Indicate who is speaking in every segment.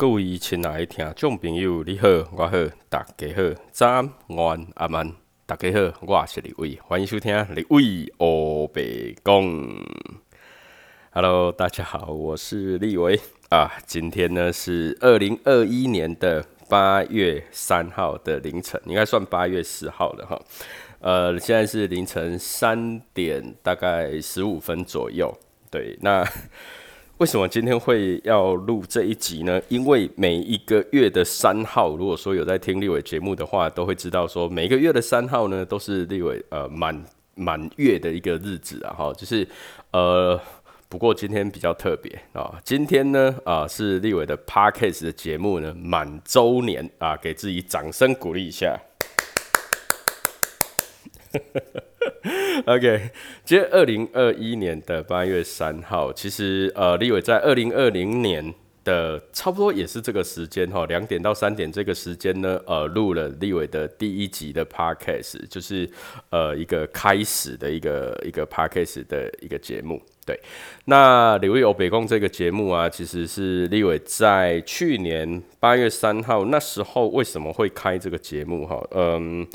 Speaker 1: 各位亲爱的听众朋友，你好，我好，大家好，早安、午安、阿曼，大家好，我是李伟，欢迎收听李伟欧北讲。Hello，大家好，我是立伟啊。今天呢是二零二一年的八月三号的凌晨，应该算八月四号了哈。呃，现在是凌晨三点，大概十五分左右。对，那。为什么今天会要录这一集呢？因为每一个月的三号，如果说有在听立伟节目的话，都会知道说每个月的三号呢，都是立伟呃满满月的一个日子啊哈。就是呃，不过今天比较特别啊，今天呢啊是立伟的 Parkes 的节目呢满周年啊，给自己掌声鼓励一下。OK，今天二零二一年的八月三号，其实呃，立伟在二零二零年的差不多也是这个时间哈，两点到三点这个时间呢，呃，录了立伟的第一集的 Podcast，就是呃一个开始的一个一个 Podcast 的一个节目。对，那刘有北宫这个节目啊，其实是立伟在去年八月三号那时候为什么会开这个节目哈？嗯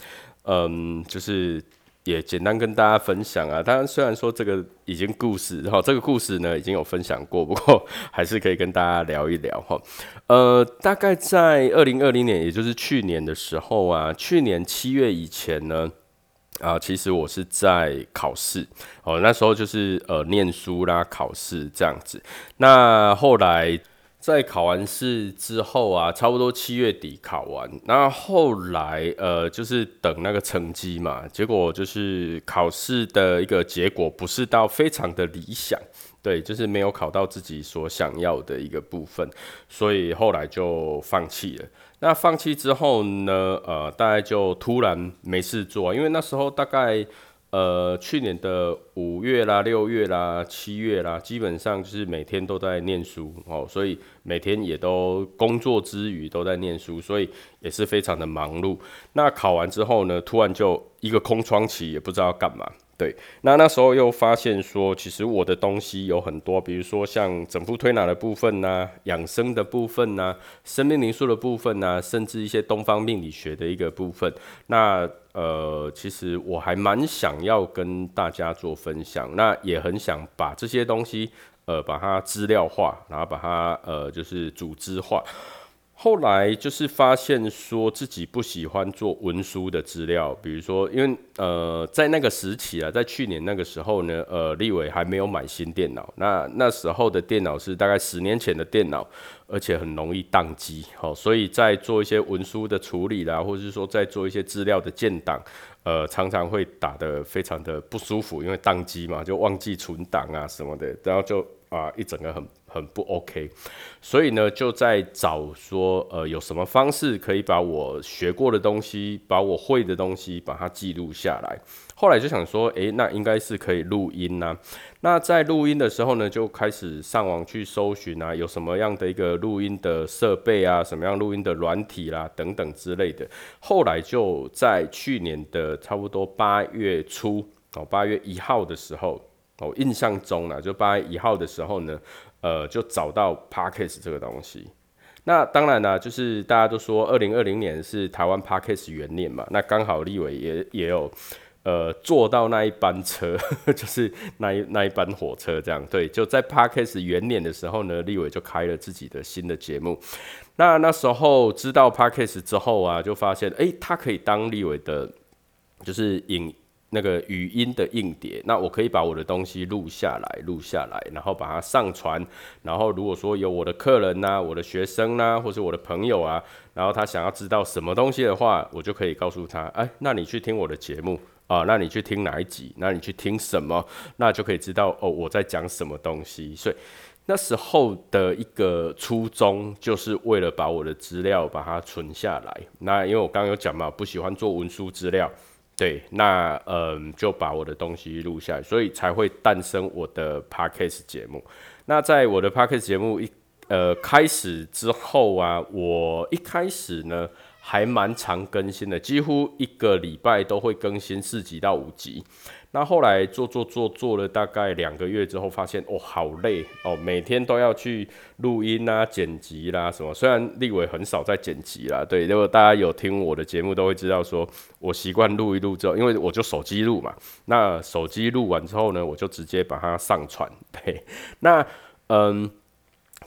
Speaker 1: 嗯，就是。也简单跟大家分享啊，当然虽然说这个已经故事，哈，这个故事呢已经有分享过，不过还是可以跟大家聊一聊哈。呃，大概在二零二零年，也就是去年的时候啊，去年七月以前呢，啊，其实我是在考试哦，那时候就是呃念书啦，考试这样子。那后来。在考完试之后啊，差不多七月底考完，那后来呃就是等那个成绩嘛，结果就是考试的一个结果不是到非常的理想，对，就是没有考到自己所想要的一个部分，所以后来就放弃了。那放弃之后呢，呃，大概就突然没事做，因为那时候大概。呃，去年的五月啦、六月啦、七月啦，基本上就是每天都在念书哦，所以每天也都工作之余都在念书，所以也是非常的忙碌。那考完之后呢，突然就一个空窗期，也不知道要干嘛。对，那那时候又发现说，其实我的东西有很多，比如说像整副推拿的部分呐，养生的部分呐，生命灵数的部分呐，甚至一些东方命理学的一个部分。那呃，其实我还蛮想要跟大家做分享，那也很想把这些东西呃把它资料化，然后把它呃就是组织化。后来就是发现说自己不喜欢做文书的资料，比如说，因为呃，在那个时期啊，在去年那个时候呢，呃，立伟还没有买新电脑，那那时候的电脑是大概十年前的电脑，而且很容易宕机，好，所以在做一些文书的处理啦，或者是说在做一些资料的建档，呃，常常会打得非常的不舒服，因为宕机嘛，就忘记存档啊什么的，然后就啊一整个很。很不 OK，所以呢，就在找说，呃，有什么方式可以把我学过的东西，把我会的东西，把它记录下来。后来就想说，诶，那应该是可以录音呐。那在录音的时候呢，就开始上网去搜寻啊，有什么样的一个录音的设备啊，什么样录音的软体啦，等等之类的。后来就在去年的差不多八月初哦，八月一号的时候，哦，印象中呢，就八月一号的时候呢。呃，就找到 Parkes 这个东西。那当然呢，就是大家都说二零二零年是台湾 Parkes 元年嘛。那刚好立伟也也有呃坐到那一班车，就是那一那一班火车这样。对，就在 Parkes 元年的时候呢，立伟就开了自己的新的节目。那那时候知道 Parkes 之后啊，就发现哎，他可以当立伟的，就是影。那个语音的硬碟，那我可以把我的东西录下来，录下来，然后把它上传。然后如果说有我的客人呐、我的学生呐，或是我的朋友啊，然后他想要知道什么东西的话，我就可以告诉他，哎，那你去听我的节目啊，那你去听哪一集？那你去听什么？那就可以知道哦，我在讲什么东西。所以那时候的一个初衷，就是为了把我的资料把它存下来。那因为我刚刚有讲嘛，不喜欢做文书资料。对，那嗯，就把我的东西录下来，所以才会诞生我的 podcast 节目。那在我的 podcast 节目一呃开始之后啊，我一开始呢还蛮常更新的，几乎一个礼拜都会更新四集到五集。那后来做做做做了大概两个月之后，发现哦好累哦，每天都要去录音啊、剪辑啦什么。虽然立伟很少在剪辑啦，对，如果大家有听我的节目，都会知道说我习惯录一录之后，因为我就手机录嘛。那手机录完之后呢，我就直接把它上传。对，那嗯。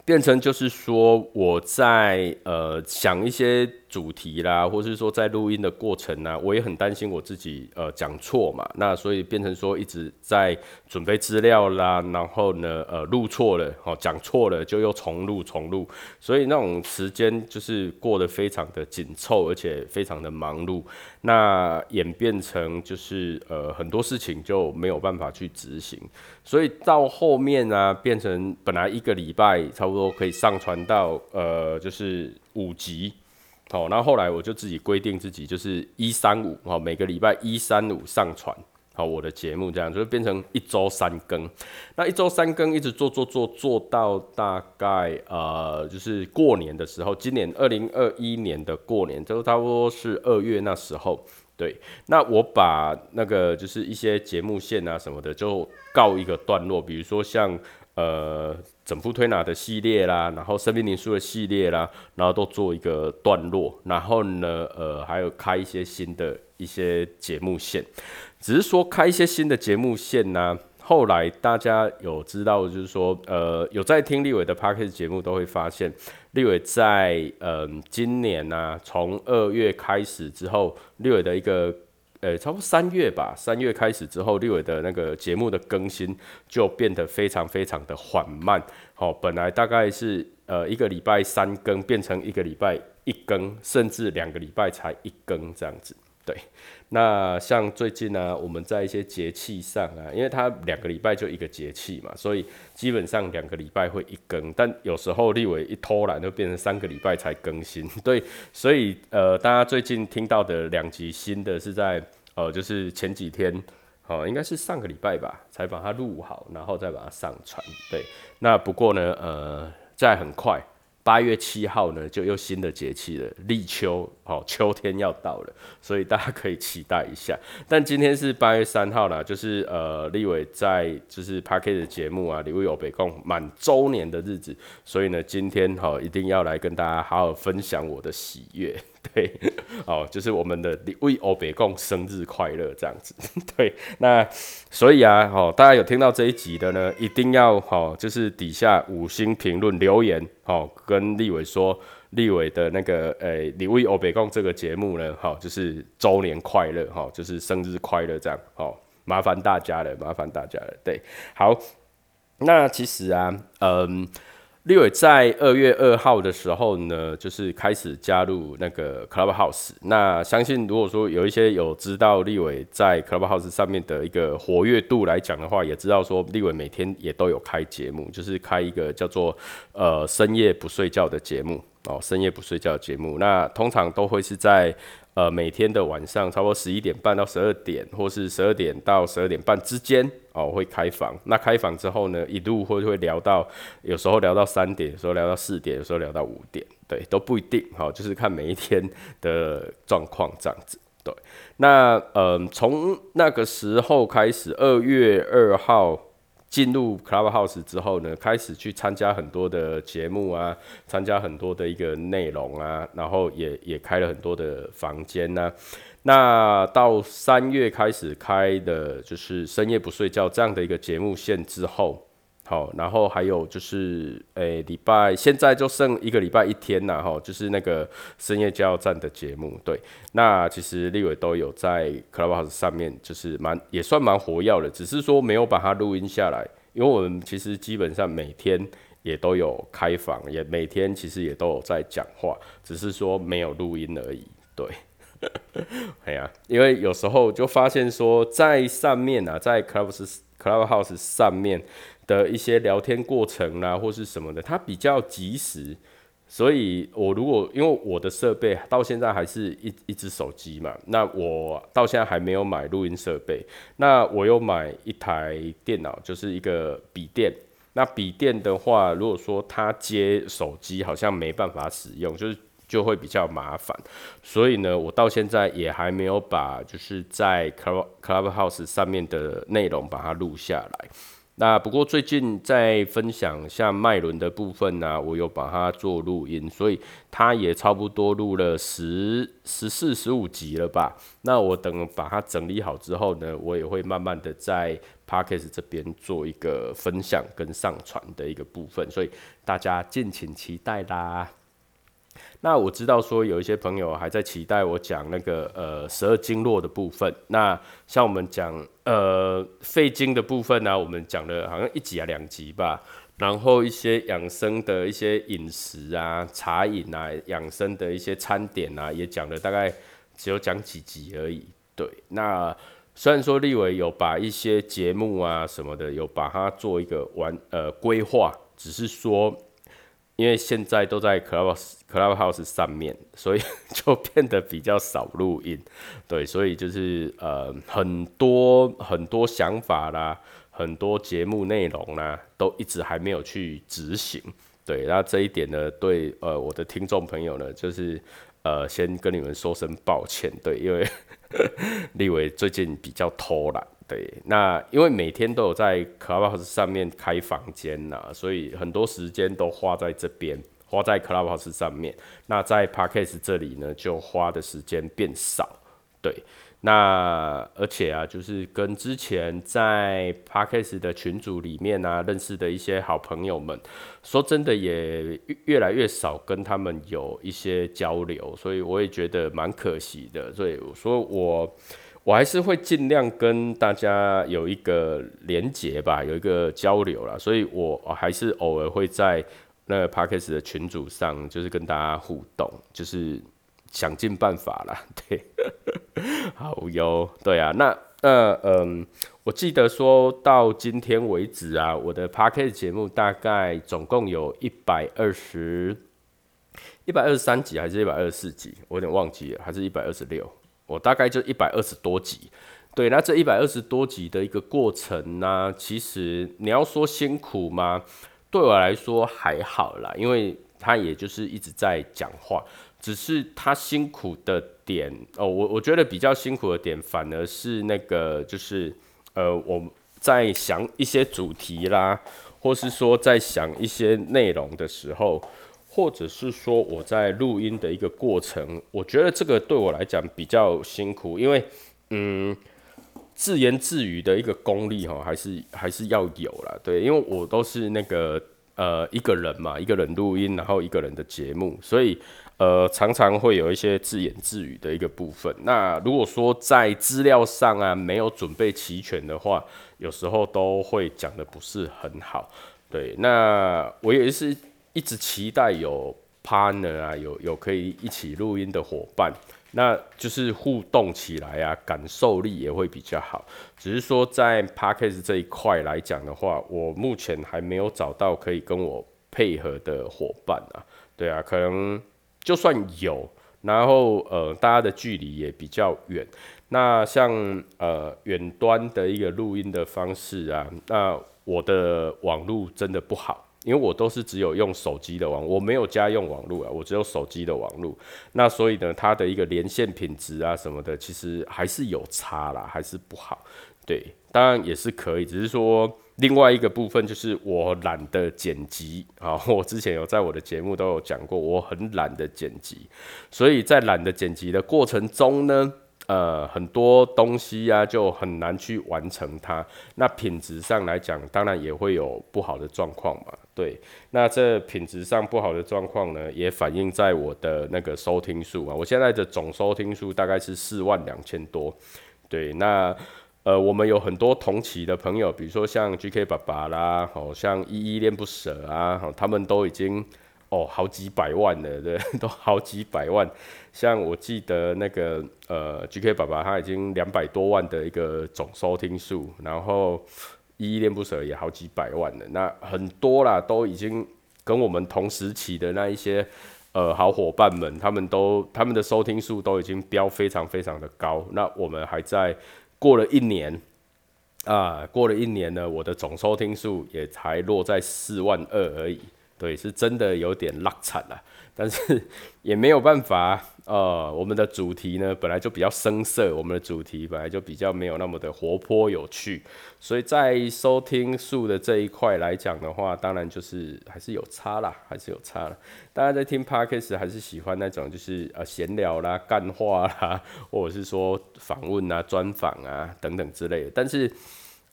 Speaker 1: 变成就是说，我在呃想一些主题啦，或是说在录音的过程呢，我也很担心我自己呃讲错嘛。那所以变成说一直在准备资料啦，然后呢呃录错了，哦讲错了就又重录重录，所以那种时间就是过得非常的紧凑，而且非常的忙碌。那演变成就是呃很多事情就没有办法去执行，所以到后面呢变成本来一个礼拜差不多可以上传到呃就是五集，好，然后后来我就自己规定自己就是一三五，好每个礼拜一三五上传。好，我的节目这样就变成一周三更，那一周三更一直做做做做到大概呃，就是过年的时候，今年二零二一年的过年，就差不多是二月那时候，对，那我把那个就是一些节目线啊什么的就告一个段落，比如说像呃整副推拿的系列啦，然后生命灵数的系列啦，然后都做一个段落，然后呢呃还有开一些新的一些节目线。只是说开一些新的节目线呢，后来大家有知道，就是说，呃，有在听立伟的 p a r k e 节目，都会发现立伟在嗯今年呢，从二月开始之后，立伟的一个呃，差不多三月吧，三月开始之后，立伟的那个节目的更新就变得非常非常的缓慢。好，本来大概是呃一个礼拜三更，变成一个礼拜一更，甚至两个礼拜才一更这样子。对，那像最近呢，我们在一些节气上啊，因为它两个礼拜就一个节气嘛，所以基本上两个礼拜会一更，但有时候立伟一偷懒就变成三个礼拜才更新。对，所以呃，大家最近听到的两集新的是在呃，就是前几天，哦，应该是上个礼拜吧，才把它录好，然后再把它上传。对，那不过呢，呃，在很快。八月七号呢，就又新的节气了，立秋，哦，秋天要到了，所以大家可以期待一下。但今天是八月三号啦，就是呃，立伟在就是 p a r k e 的节目啊，礼物有北控满周年的日子，所以呢，今天哈一定要来跟大家好好分享我的喜悦。对，哦，就是我们的为欧北共生日快乐这样子。对，那所以啊，哦，大家有听到这一集的呢，一定要哦，就是底下五星评论留言，哦，跟立伟说，立伟的那个诶，你为欧北共这个节目呢，好，就是周年快乐，哈，就是生日快乐这样，好，麻烦大家了，麻烦大家了。对，好，那其实啊，嗯。立伟在二月二号的时候呢，就是开始加入那个 Clubhouse。那相信如果说有一些有知道立伟在 Clubhouse 上面的一个活跃度来讲的话，也知道说立伟每天也都有开节目，就是开一个叫做呃深夜不睡觉的节目哦，深夜不睡觉的节目。那通常都会是在。呃，每天的晚上，差不多十一点半到十二点，或是十二点到十二点半之间，哦，会开房。那开房之后呢，一路会会聊到，有时候聊到三点，有时候聊到四点，有时候聊到五点，对，都不一定，好，就是看每一天的状况这样子。对，那呃，从那个时候开始，二月二号。进入 Clubhouse 之后呢，开始去参加很多的节目啊，参加很多的一个内容啊，然后也也开了很多的房间呐。那到三月开始开的就是深夜不睡觉这样的一个节目线之后。好，然后还有就是，诶，礼拜现在就剩一个礼拜一天了哈，就是那个深夜加油站的节目，对，那其实立伟都有在 Clubhouse 上面，就是蛮也算蛮活跃的，只是说没有把它录音下来，因为我们其实基本上每天也都有开房，也每天其实也都有在讲话，只是说没有录音而已，对，哎呀，因为有时候就发现说在上面啊，在 Clubhouse Clubhouse 上面。的一些聊天过程啦，或是什么的，它比较及时，所以我如果因为我的设备到现在还是一一只手机嘛，那我到现在还没有买录音设备，那我又买一台电脑，就是一个笔电。那笔电的话，如果说它接手机好像没办法使用，就是就会比较麻烦。所以呢，我到现在也还没有把就是在 Club Clubhouse 上面的内容把它录下来。那不过最近在分享像麦伦的部分呢，我有把它做录音，所以它也差不多录了十十四十五集了吧。那我等把它整理好之后呢，我也会慢慢的在 Parkes 这边做一个分享跟上传的一个部分，所以大家敬请期待啦。那我知道说有一些朋友还在期待我讲那个呃十二经络的部分。那像我们讲呃肺经的部分呢，我们讲了好像一集啊两集吧。然后一些养生的一些饮食啊、茶饮啊、养生的一些餐点啊，也讲了大概只有讲几集而已。对，那虽然说立伟有把一些节目啊什么的有把它做一个完呃规划，只是说。因为现在都在 Clubhouse Clubhouse 上面，所以 就变得比较少录音。对，所以就是呃很多很多想法啦，很多节目内容啦，都一直还没有去执行。对，那这一点呢，对呃我的听众朋友呢，就是呃先跟你们说声抱歉。对，因为 立伟最近比较偷懒。对，那因为每天都有在 Clubhouse 上面开房间呐，所以很多时间都花在这边，花在 Clubhouse 上面。那在 Parkes 这里呢，就花的时间变少。对，那而且啊，就是跟之前在 Parkes 的群组里面啊认识的一些好朋友们，说真的也越来越少跟他们有一些交流，所以我也觉得蛮可惜的。所以我说我。我还是会尽量跟大家有一个连结吧，有一个交流啦，所以我还是偶尔会在那个 p a r k e s 的群组上，就是跟大家互动，就是想尽办法啦。对，好哟，对啊，那那嗯，我记得说到今天为止啊，我的 p a r k e s 节目大概总共有一百二十一百二十三集，还是一百二十四集，我有点忘记了，还是一百二十六。我大概就一百二十多集，对，那这一百二十多集的一个过程呢，其实你要说辛苦吗？对我来说还好啦，因为他也就是一直在讲话，只是他辛苦的点哦，我我觉得比较辛苦的点，反而是那个就是呃，我在想一些主题啦，或是说在想一些内容的时候。或者是说我在录音的一个过程，我觉得这个对我来讲比较辛苦，因为嗯，自言自语的一个功力哈，还是还是要有啦。对，因为我都是那个呃一个人嘛，一个人录音，然后一个人的节目，所以呃常常会有一些自言自语的一个部分。那如果说在资料上啊没有准备齐全的话，有时候都会讲的不是很好。对，那我也是。一直期待有 partner 啊，有有可以一起录音的伙伴，那就是互动起来啊，感受力也会比较好。只是说在 podcast 这一块来讲的话，我目前还没有找到可以跟我配合的伙伴啊。对啊，可能就算有，然后呃，大家的距离也比较远。那像呃远端的一个录音的方式啊，那我的网络真的不好。因为我都是只有用手机的网，我没有家用网络啊，我只有手机的网络。那所以呢，它的一个连线品质啊什么的，其实还是有差啦，还是不好。对，当然也是可以，只是说另外一个部分就是我懒得剪辑啊。我之前有在我的节目都有讲过，我很懒得剪辑，所以在懒得剪辑的过程中呢。呃，很多东西呀，就很难去完成它。那品质上来讲，当然也会有不好的状况嘛。对，那这品质上不好的状况呢，也反映在我的那个收听数啊。我现在的总收听数大概是四万两千多。对，那呃，我们有很多同期的朋友，比如说像 GK 爸爸啦，好像依依恋不舍啊，他们都已经。哦，好几百万了，对，都好几百万。像我记得那个呃，GK 爸爸他已经两百多万的一个总收听数，然后依依恋不舍也好几百万的，那很多啦，都已经跟我们同时期的那一些呃好伙伴们，他们都他们的收听数都已经飙非常非常的高。那我们还在过了一年啊，过了一年呢，我的总收听数也才落在四万二而已。对，是真的有点落惨了。但是 也没有办法。呃，我们的主题呢本来就比较生涩，我们的主题本来就比较没有那么的活泼有趣，所以在收听数的这一块来讲的话，当然就是还是有差啦，还是有差了。大家在听 podcast 还是喜欢那种就是呃闲聊啦、干话啦，或者是说访问啊、专访啊等等之类的。但是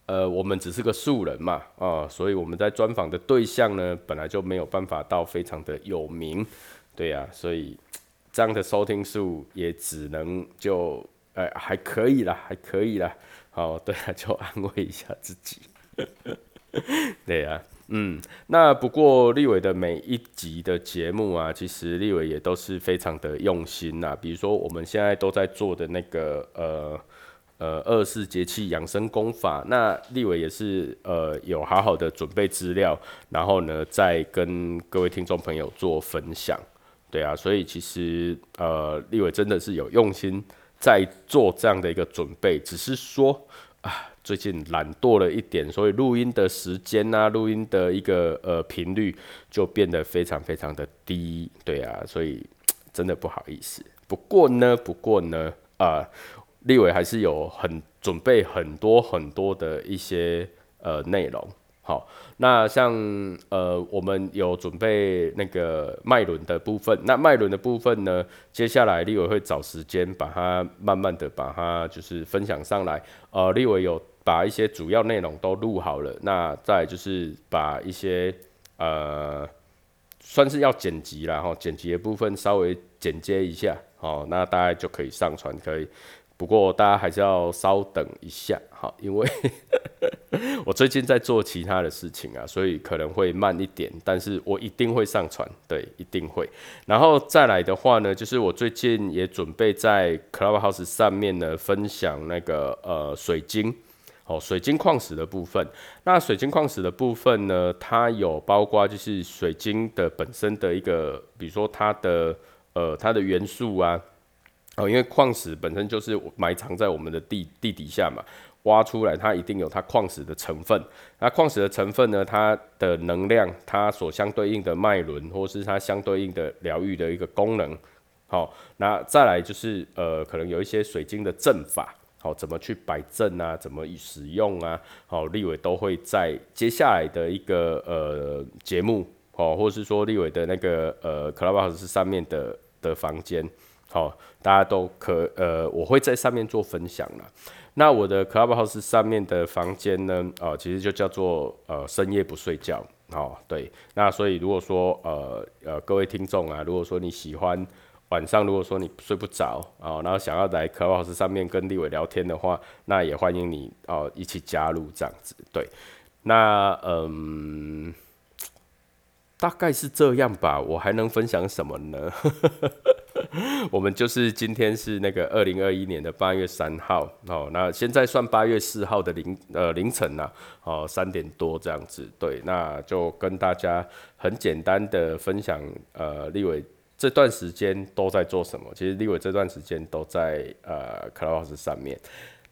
Speaker 1: 呃，我们只是个素人嘛，啊，所以我们在专访的对象呢，本来就没有办法到非常的有名，对呀，所以。这样的收听数也只能就，呃，还可以啦，还可以啦。好，对啊，就安慰一下自己。对呀，嗯，那不过立伟的每一集的节目啊，其实立伟也都是非常的用心呐。比如说我们现在都在做的那个，呃呃，二十节气养生功法，那立伟也是呃有好好的准备资料，然后呢，再跟各位听众朋友做分享。对啊，所以其实呃，立伟真的是有用心在做这样的一个准备，只是说啊，最近懒惰了一点，所以录音的时间啊，录音的一个呃频率就变得非常非常的低。对啊，所以真的不好意思。不过呢，不过呢，啊，立伟还是有很准备很多很多的一些呃内容。好，那像呃，我们有准备那个脉轮的部分，那脉轮的部分呢，接下来立伟会找时间把它慢慢的把它就是分享上来。呃，立伟有把一些主要内容都录好了，那再就是把一些呃，算是要剪辑了哈，剪辑的部分稍微剪接一下，好，那大概就可以上传可以。不过大家还是要稍等一下，好，因为 我最近在做其他的事情啊，所以可能会慢一点，但是我一定会上传，对，一定会。然后再来的话呢，就是我最近也准备在 Clubhouse 上面呢分享那个呃水晶，哦，水晶矿石的部分。那水晶矿石的部分呢，它有包括就是水晶的本身的一个，比如说它的呃它的元素啊。哦，因为矿石本身就是埋藏在我们的地地底下嘛，挖出来它一定有它矿石的成分。那矿石的成分呢，它的能量，它所相对应的脉轮，或是它相对应的疗愈的一个功能。好，那再来就是呃，可能有一些水晶的阵法，好，怎么去摆阵啊，怎么使用啊，好，立伟都会在接下来的一个呃节目，哦，或者是说立伟的那个呃 Clubhouse 上面的的房间。好，大家都可呃，我会在上面做分享了。那我的 Clubhouse 上面的房间呢，呃，其实就叫做呃深夜不睡觉。好，对。那所以如果说呃呃各位听众啊，如果说你喜欢晚上，如果说你睡不着啊，然后想要来 Clubhouse 上面跟立伟聊天的话，那也欢迎你哦一起加入这样子。对，那嗯，大概是这样吧。我还能分享什么呢？我们就是今天是那个二零二一年的八月三号哦，那现在算八月四号的凌呃凌晨呐，哦三点多这样子，对，那就跟大家很简单的分享，呃，立伟这段时间都在做什么？其实立伟这段时间都在呃 Clubhouse 上面。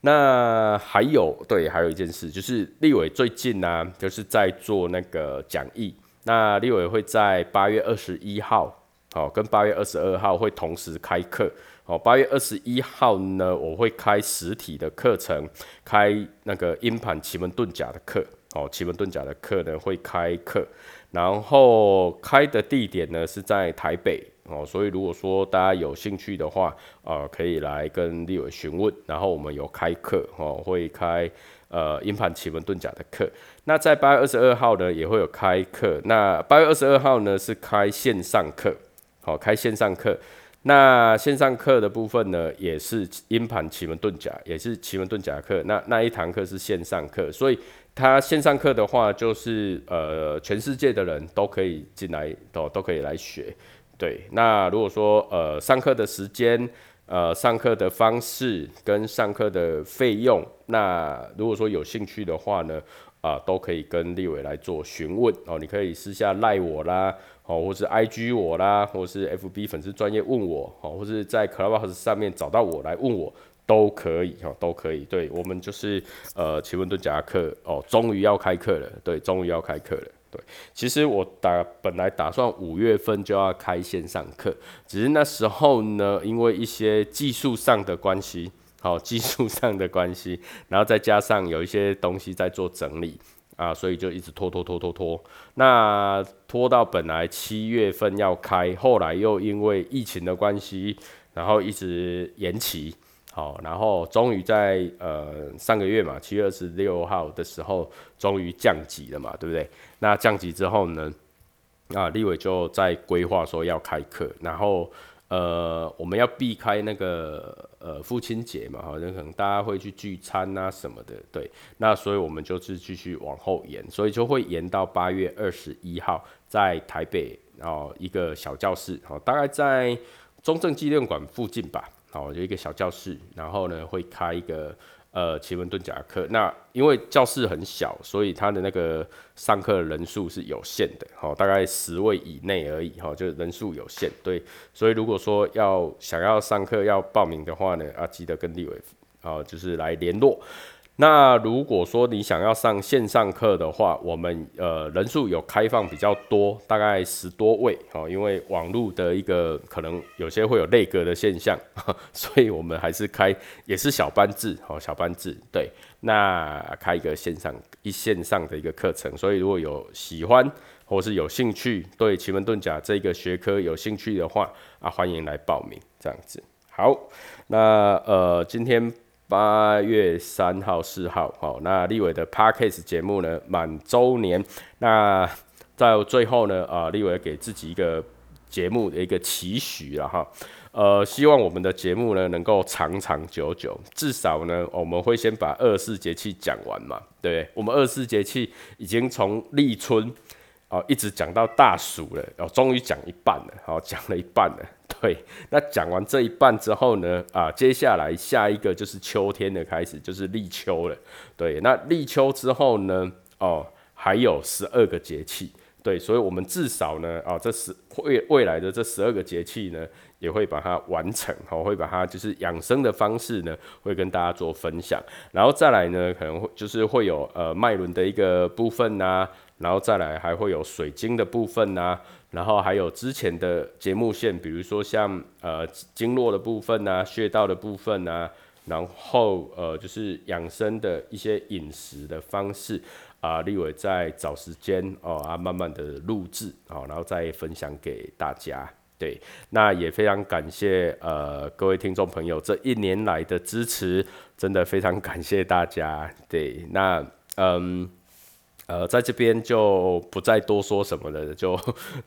Speaker 1: 那还有对，还有一件事就是立伟最近呢，就是在做那个讲义。那立伟会在八月二十一号。好，跟八月二十二号会同时开课。好，八月二十一号呢，我会开实体的课程，开那个阴盘奇门遁甲的课。哦，奇门遁甲的课呢会开课，然后开的地点呢是在台北。哦，所以如果说大家有兴趣的话，呃，可以来跟立伟询问。然后我们有开课，哦，会开呃阴盘奇门遁甲的课。那在八月二十二号呢也会有开课。那八月二十二号呢是开线上课。好，开线上课，那线上课的部分呢，也是阴盘奇门遁甲，也是奇门遁甲课。那那一堂课是线上课，所以它线上课的话，就是呃，全世界的人都可以进来，都都可以来学。对，那如果说呃，上课的时间、呃，上课的方式跟上课的费用，那如果说有兴趣的话呢，啊，都可以跟立伟来做询问哦。你可以私下赖我啦。哦，或是 I G 我啦，或是 F B 粉丝专业问我，哦，或是在 Clubhouse 上面找到我来问我都可以，哦，都可以。对我们就是呃奇门遁甲课哦，终于要开课了，对，终于要开课了。对，其实我打本来打算五月份就要开线上课，只是那时候呢，因为一些技术上的关系，好 技术上的关系，然后再加上有一些东西在做整理啊，所以就一直拖拖拖拖拖。那拖到本来七月份要开，后来又因为疫情的关系，然后一直延期。好，然后终于在呃上个月嘛，七月二十六号的时候，终于降级了嘛，对不对？那降级之后呢，啊，立伟就在规划说要开课，然后呃我们要避开那个呃父亲节嘛，好像可能大家会去聚餐啊什么的，对，那所以我们就是继续往后延，所以就会延到八月二十一号，在台北哦一个小教室，好，大概在中正纪念馆附近吧。好，就一个小教室，然后呢会开一个呃奇门遁甲课。那因为教室很小，所以他的那个上课人数是有限的，好，大概十位以内而已，哈，就是人数有限。对，所以如果说要想要上课要报名的话呢，啊，记得跟立伟，啊，就是来联络。那如果说你想要上线上课的话，我们呃人数有开放比较多，大概十多位哦，因为网络的一个可能有些会有内格的现象，所以我们还是开也是小班制哦，小班制对，那开一个线上一线上的一个课程，所以如果有喜欢或是有兴趣对奇门遁甲这个学科有兴趣的话啊，欢迎来报名这样子。好，那呃今天。八月三号、四号，好，那立伟的 Parkes 节目呢满周年，那在最后呢，啊，立伟给自己一个节目的一个期许了哈，呃，希望我们的节目呢能够长长久久，至少呢我们会先把二四节气讲完嘛，对，我们二四节气已经从立春哦一直讲到大暑了，哦，终于讲一半了，好，讲了一半了。对，那讲完这一半之后呢，啊，接下来下一个就是秋天的开始，就是立秋了。对，那立秋之后呢，哦，还有十二个节气。对，所以我们至少呢，啊，这十未未来的这十二个节气呢，也会把它完成，好，会把它就是养生的方式呢，会跟大家做分享。然后再来呢，可能会就是会有呃脉轮的一个部分呐，然后再来还会有水晶的部分呐。然后还有之前的节目线，比如说像呃经络的部分呐、穴道的部分呐，然后呃就是养生的一些饮食的方式啊，立伟在找时间哦啊慢慢的录制哦，然后再分享给大家。对，那也非常感谢呃各位听众朋友这一年来的支持，真的非常感谢大家。对，那嗯。呃，在这边就不再多说什么了，就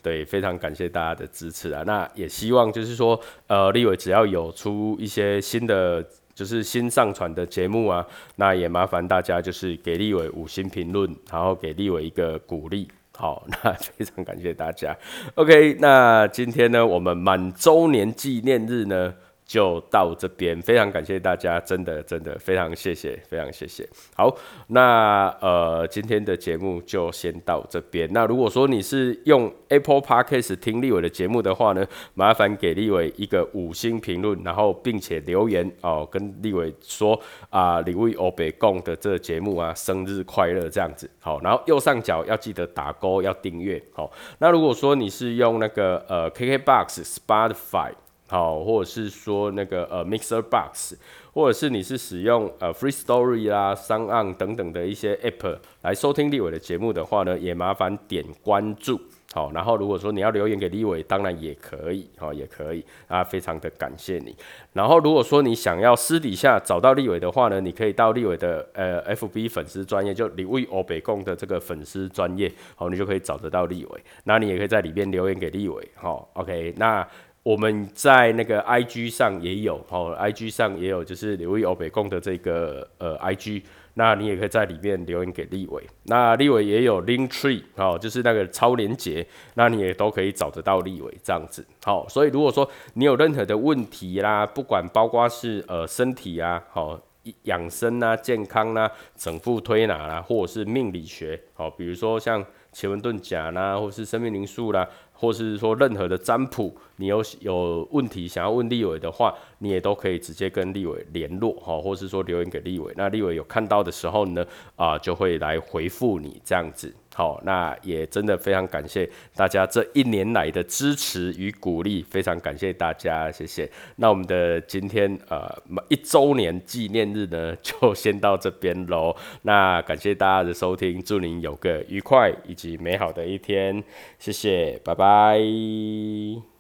Speaker 1: 对，非常感谢大家的支持啊。那也希望就是说，呃，立伟只要有出一些新的，就是新上传的节目啊，那也麻烦大家就是给立伟五星评论，然后给立伟一个鼓励。好，那非常感谢大家。OK，那今天呢，我们满周年纪念日呢。就到这边，非常感谢大家，真的真的非常谢谢，非常谢谢。好，那呃今天的节目就先到这边。那如果说你是用 Apple Podcast 听立伟的节目的话呢，麻烦给立伟一个五星评论，然后并且留言哦，跟立伟说啊，李伟欧北贡的这个节目啊，生日快乐这样子。好，然后右上角要记得打勾，要订阅。好，那如果说你是用那个呃 KKBox、Spotify。好，或者是说那个呃，Mixer Box，或者是你是使用呃，Free Story 啦、商岸等等的一些 App 来收听立伟的节目的话呢，也麻烦点关注。好，然后如果说你要留言给立伟，当然也可以，好，也可以啊，非常的感谢你。然后如果说你想要私底下找到立伟的话呢，你可以到立伟的呃 FB 粉丝专业，就李伟欧北贡的这个粉丝专业，好，你就可以找得到立伟。那你也可以在里边留言给立伟，好，OK，那。我们在那个 I G 上也有，哦，I G 上也有，就是刘毅欧北贡的这个呃 I G，那你也可以在里面留言给立伟，那立伟也有 Link Tree，哦，就是那个超连接，那你也都可以找得到立伟这样子，好，所以如果说你有任何的问题啦，不管包括是呃身体啊，好养生啊、健康啊、整副推拿啦，或者是命理学，好，比如说像奇门遁甲啦，或是生命灵数啦。或是说任何的占卜，你有有问题想要问立伟的话，你也都可以直接跟立伟联络哈，或是说留言给立伟，那立伟有看到的时候呢，啊就会来回复你这样子。好，那也真的非常感谢大家这一年来的支持与鼓励，非常感谢大家，谢谢。那我们的今天呃一周年纪念日呢，就先到这边喽。那感谢大家的收听，祝您有个愉快以及美好的一天，谢谢，拜拜。